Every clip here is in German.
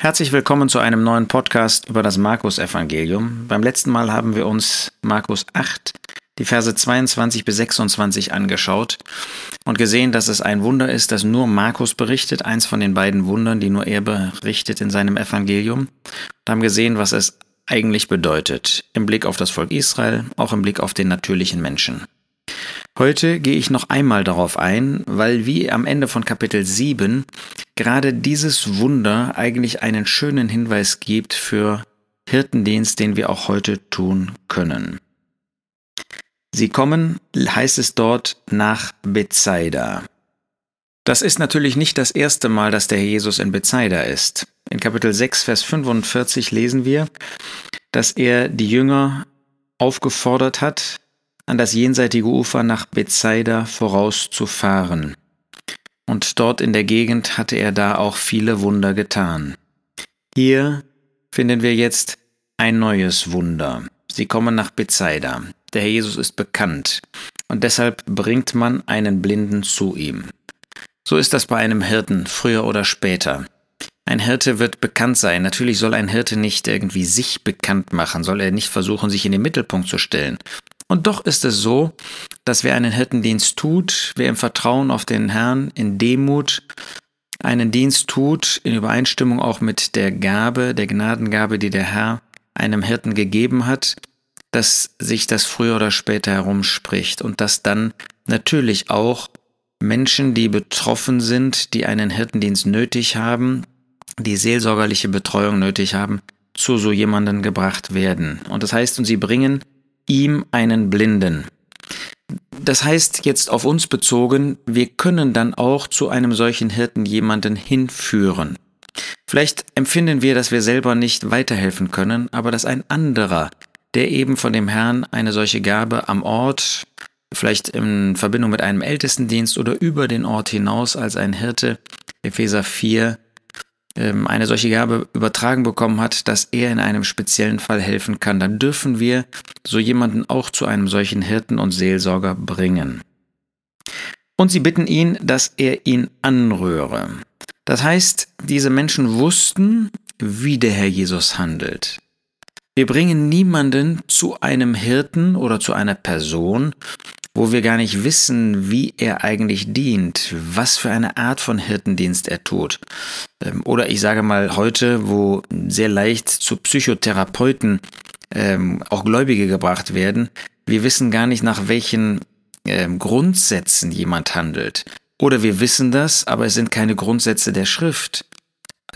Herzlich willkommen zu einem neuen Podcast über das Markus-Evangelium. Beim letzten Mal haben wir uns Markus 8, die Verse 22 bis 26 angeschaut und gesehen, dass es ein Wunder ist, das nur Markus berichtet, eins von den beiden Wundern, die nur er berichtet in seinem Evangelium. Und haben gesehen, was es eigentlich bedeutet, im Blick auf das Volk Israel, auch im Blick auf den natürlichen Menschen. Heute gehe ich noch einmal darauf ein, weil wie am Ende von Kapitel 7 gerade dieses Wunder eigentlich einen schönen Hinweis gibt für Hirtendienst, den wir auch heute tun können. Sie kommen, heißt es dort, nach Bethsaida. Das ist natürlich nicht das erste Mal, dass der Jesus in Bethsaida ist. In Kapitel 6, Vers 45 lesen wir, dass er die Jünger aufgefordert hat, an das jenseitige Ufer nach Bethsaida vorauszufahren. Und dort in der Gegend hatte er da auch viele Wunder getan. Hier finden wir jetzt ein neues Wunder. Sie kommen nach Bethsaida. Der Herr Jesus ist bekannt und deshalb bringt man einen Blinden zu ihm. So ist das bei einem Hirten früher oder später. Ein Hirte wird bekannt sein. Natürlich soll ein Hirte nicht irgendwie sich bekannt machen, soll er nicht versuchen, sich in den Mittelpunkt zu stellen, und doch ist es so, dass wer einen Hirtendienst tut, wer im Vertrauen auf den Herrn, in Demut einen Dienst tut, in Übereinstimmung auch mit der Gabe, der Gnadengabe, die der Herr einem Hirten gegeben hat, dass sich das früher oder später herumspricht und dass dann natürlich auch Menschen, die betroffen sind, die einen Hirtendienst nötig haben, die seelsorgerliche Betreuung nötig haben, zu so jemanden gebracht werden. Und das heißt, und sie bringen ihm einen Blinden. Das heißt jetzt auf uns bezogen, wir können dann auch zu einem solchen Hirten jemanden hinführen. Vielleicht empfinden wir, dass wir selber nicht weiterhelfen können, aber dass ein anderer, der eben von dem Herrn eine solche Gabe am Ort, vielleicht in Verbindung mit einem Ältestendienst oder über den Ort hinaus als ein Hirte, Epheser 4, ähm, eine solche Gabe übertragen bekommen hat, dass er in einem speziellen Fall helfen kann, dann dürfen wir so jemanden auch zu einem solchen Hirten und Seelsorger bringen. Und sie bitten ihn, dass er ihn anrühre. Das heißt, diese Menschen wussten, wie der Herr Jesus handelt. Wir bringen niemanden zu einem Hirten oder zu einer Person, wo wir gar nicht wissen, wie er eigentlich dient, was für eine Art von Hirtendienst er tut. Ähm, oder ich sage mal heute, wo sehr leicht zu Psychotherapeuten ähm, auch Gläubige gebracht werden, wir wissen gar nicht, nach welchen ähm, Grundsätzen jemand handelt. Oder wir wissen das, aber es sind keine Grundsätze der Schrift.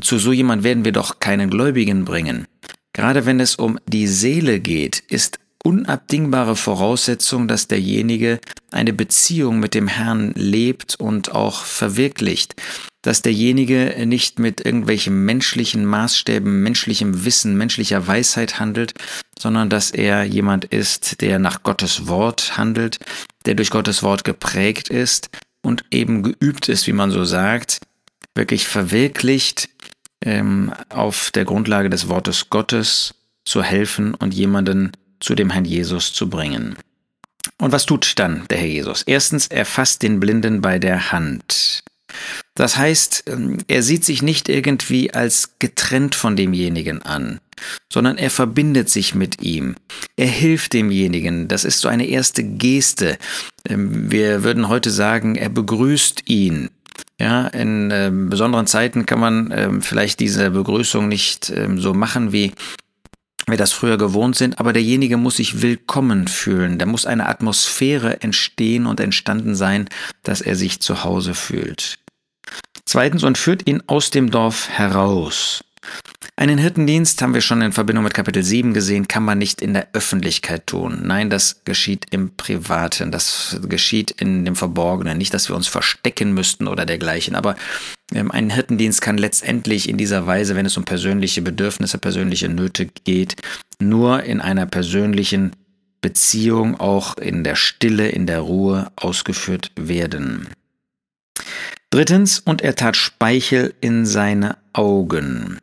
Zu so jemand werden wir doch keinen Gläubigen bringen. Gerade wenn es um die Seele geht, ist unabdingbare Voraussetzung, dass derjenige eine Beziehung mit dem Herrn lebt und auch verwirklicht, dass derjenige nicht mit irgendwelchen menschlichen Maßstäben, menschlichem Wissen, menschlicher Weisheit handelt, sondern dass er jemand ist, der nach Gottes Wort handelt, der durch Gottes Wort geprägt ist und eben geübt ist, wie man so sagt, wirklich verwirklicht ähm, auf der Grundlage des Wortes Gottes zu helfen und jemanden zu dem Herrn Jesus zu bringen. Und was tut dann der Herr Jesus? Erstens, er fasst den Blinden bei der Hand. Das heißt, ähm, er sieht sich nicht irgendwie als getrennt von demjenigen an, sondern er verbindet sich mit ihm. Er hilft demjenigen. Das ist so eine erste Geste. Ähm, wir würden heute sagen, er begrüßt ihn. Ja, in äh, besonderen Zeiten kann man äh, vielleicht diese Begrüßung nicht äh, so machen wie wir das früher gewohnt sind, aber derjenige muss sich willkommen fühlen. Da muss eine Atmosphäre entstehen und entstanden sein, dass er sich zu Hause fühlt. Zweitens, und führt ihn aus dem Dorf heraus. Einen Hirtendienst haben wir schon in Verbindung mit Kapitel 7 gesehen, kann man nicht in der Öffentlichkeit tun. Nein, das geschieht im Privaten, das geschieht in dem Verborgenen. Nicht, dass wir uns verstecken müssten oder dergleichen, aber ähm, ein Hirtendienst kann letztendlich in dieser Weise, wenn es um persönliche Bedürfnisse, persönliche Nöte geht, nur in einer persönlichen Beziehung, auch in der Stille, in der Ruhe ausgeführt werden. Drittens, und er tat Speichel in seine Augen.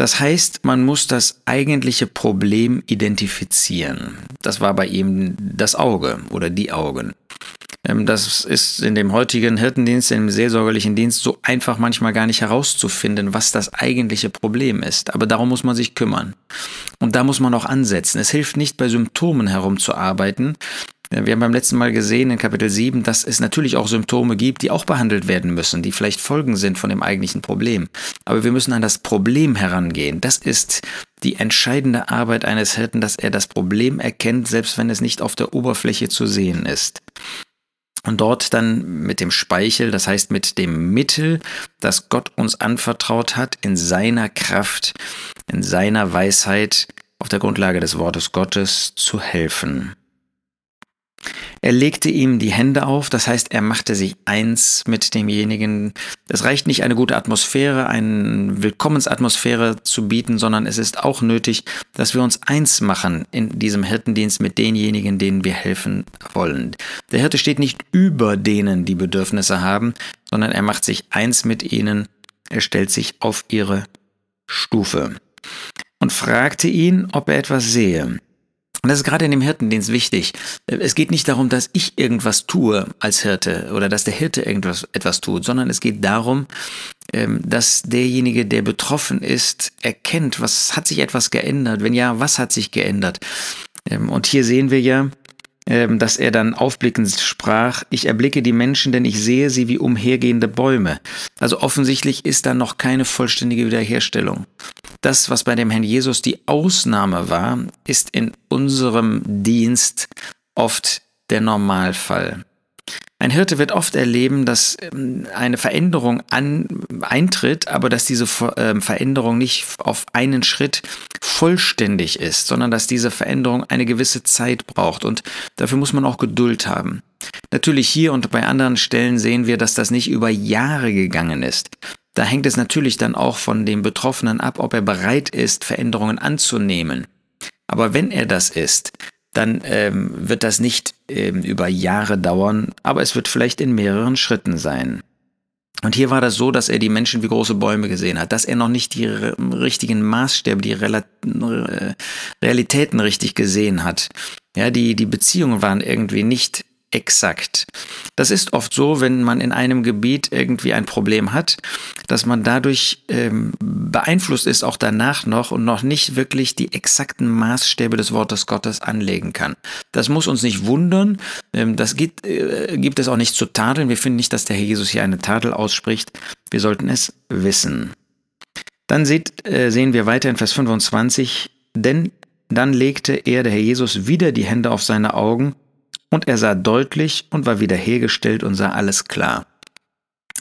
Das heißt, man muss das eigentliche Problem identifizieren. Das war bei ihm das Auge oder die Augen. Ähm, das ist in dem heutigen Hirtendienst, im seelsorgerlichen Dienst so einfach manchmal gar nicht herauszufinden, was das eigentliche Problem ist. Aber darum muss man sich kümmern. Und da muss man auch ansetzen. Es hilft nicht, bei Symptomen herumzuarbeiten, wir haben beim letzten Mal gesehen in Kapitel 7, dass es natürlich auch Symptome gibt, die auch behandelt werden müssen, die vielleicht Folgen sind von dem eigentlichen Problem. Aber wir müssen an das Problem herangehen. Das ist die entscheidende Arbeit eines Hirten, dass er das Problem erkennt, selbst wenn es nicht auf der Oberfläche zu sehen ist. Und dort dann mit dem Speichel, das heißt mit dem Mittel, das Gott uns anvertraut hat, in seiner Kraft, in seiner Weisheit, auf der Grundlage des Wortes Gottes zu helfen. Er legte ihm die Hände auf, das heißt, er machte sich eins mit demjenigen. Es reicht nicht, eine gute Atmosphäre, eine Willkommensatmosphäre zu bieten, sondern es ist auch nötig, dass wir uns eins machen in diesem Hirtendienst mit denjenigen, denen wir helfen wollen. Der Hirte steht nicht über denen, die Bedürfnisse haben, sondern er macht sich eins mit ihnen, er stellt sich auf ihre Stufe und fragte ihn, ob er etwas sehe. Und das ist gerade in dem Hirtendienst wichtig. Es geht nicht darum, dass ich irgendwas tue als Hirte oder dass der Hirte irgendwas etwas tut, sondern es geht darum, ähm, dass derjenige, der betroffen ist, erkennt, was hat sich etwas geändert? Wenn ja, was hat sich geändert? Ähm, und hier sehen wir ja, ähm, dass er dann aufblickend sprach, ich erblicke die Menschen, denn ich sehe sie wie umhergehende Bäume. Also offensichtlich ist da noch keine vollständige Wiederherstellung. Das, was bei dem Herrn Jesus die Ausnahme war, ist in unserem Dienst oft der Normalfall. Ein Hirte wird oft erleben, dass ähm, eine Veränderung an, eintritt, aber dass diese ähm, Veränderung nicht auf einen Schritt vollständig ist, sondern dass diese Veränderung eine gewisse Zeit braucht und dafür muss man auch Geduld haben. Natürlich hier und bei anderen Stellen sehen wir, dass das nicht über Jahre gegangen ist. Da hängt es natürlich dann auch von dem Betroffenen ab, ob er bereit ist, Veränderungen anzunehmen. Aber wenn er das ist, dann ähm, wird das nicht ähm, über Jahre dauern, aber es wird vielleicht in mehreren Schritten sein. Und hier war das so, dass er die Menschen wie große Bäume gesehen hat, dass er noch nicht die richtigen Maßstäbe, die Realitäten richtig gesehen hat. Ja, die, die Beziehungen waren irgendwie nicht exakt. Das ist oft so, wenn man in einem Gebiet irgendwie ein Problem hat, dass man dadurch ähm, beeinflusst ist, auch danach noch und noch nicht wirklich die exakten Maßstäbe des Wortes Gottes anlegen kann. Das muss uns nicht wundern, ähm, das gibt, äh, gibt es auch nicht zu tadeln. Wir finden nicht, dass der Herr Jesus hier eine Tadel ausspricht. Wir sollten es wissen. Dann seht, äh, sehen wir weiter in Vers 25, denn dann legte er, der Herr Jesus, wieder die Hände auf seine Augen und er sah deutlich und war wiederhergestellt und sah alles klar.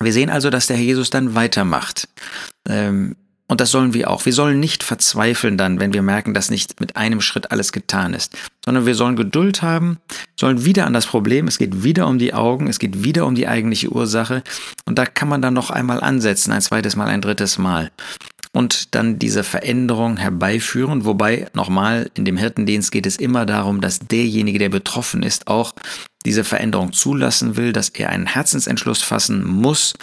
Wir sehen also, dass der Herr Jesus dann weitermacht. Ähm, und das sollen wir auch. Wir sollen nicht verzweifeln dann, wenn wir merken, dass nicht mit einem Schritt alles getan ist, sondern wir sollen Geduld haben, sollen wieder an das Problem, es geht wieder um die Augen, es geht wieder um die eigentliche Ursache und da kann man dann noch einmal ansetzen, ein zweites Mal, ein drittes Mal und dann diese Veränderung herbeiführen. Wobei, nochmal, in dem Hirtendienst geht es immer darum, dass derjenige, der betroffen ist, auch diese Veränderung zulassen will, dass er einen Herzensentschluss fassen muss,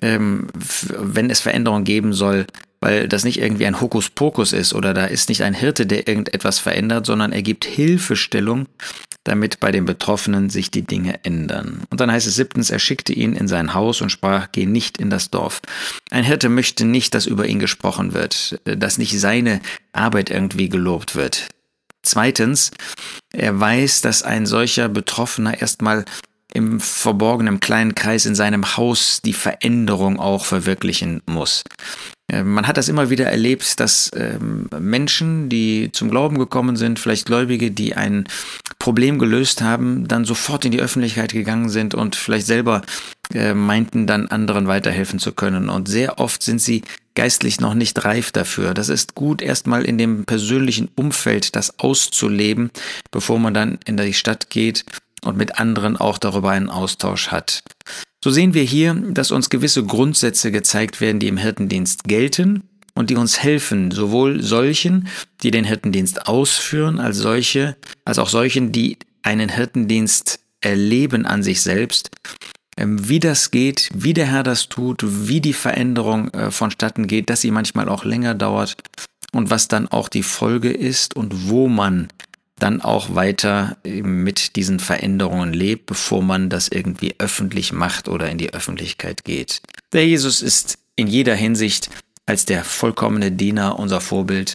ähm, wenn es Veränderung geben soll, weil das nicht irgendwie ein Hokuspokus ist oder da ist nicht ein Hirte, der irgendetwas verändert, sondern er gibt Hilfestellung damit bei den Betroffenen sich die Dinge ändern. Und dann heißt es siebtens, er schickte ihn in sein Haus und sprach, geh nicht in das Dorf. Ein Hirte möchte nicht, dass über ihn gesprochen wird, dass nicht seine Arbeit irgendwie gelobt wird. Zweitens, er weiß, dass ein solcher Betroffener erstmal im verborgenen kleinen Kreis in seinem Haus die Veränderung auch verwirklichen muss. Äh, man hat das immer wieder erlebt, dass ähm, Menschen, die zum Glauben gekommen sind, vielleicht Gläubige, die ein Problem gelöst haben, dann sofort in die Öffentlichkeit gegangen sind und vielleicht selber äh, meinten dann anderen weiterhelfen zu können. Und sehr oft sind sie geistlich noch nicht reif dafür. Das ist gut, erstmal in dem persönlichen Umfeld das auszuleben, bevor man dann in die Stadt geht und mit anderen auch darüber einen Austausch hat. So sehen wir hier, dass uns gewisse Grundsätze gezeigt werden, die im Hirtendienst gelten und die uns helfen, sowohl solchen, die den Hirtendienst ausführen, als solche, als auch solchen, die einen Hirtendienst erleben an sich selbst, ähm, wie das geht, wie der Herr das tut, wie die Veränderung äh, vonstatten geht, dass sie manchmal auch länger dauert und was dann auch die Folge ist und wo man dann auch weiter mit diesen Veränderungen lebt, bevor man das irgendwie öffentlich macht oder in die Öffentlichkeit geht. Der Jesus ist in jeder Hinsicht als der vollkommene Diener unser Vorbild.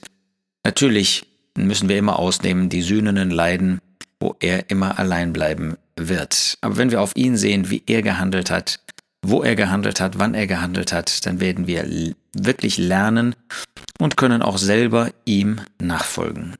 Natürlich müssen wir immer ausnehmen, die sühnenden Leiden, wo er immer allein bleiben wird. Aber wenn wir auf ihn sehen, wie er gehandelt hat, wo er gehandelt hat, wann er gehandelt hat, dann werden wir wirklich lernen und können auch selber ihm nachfolgen.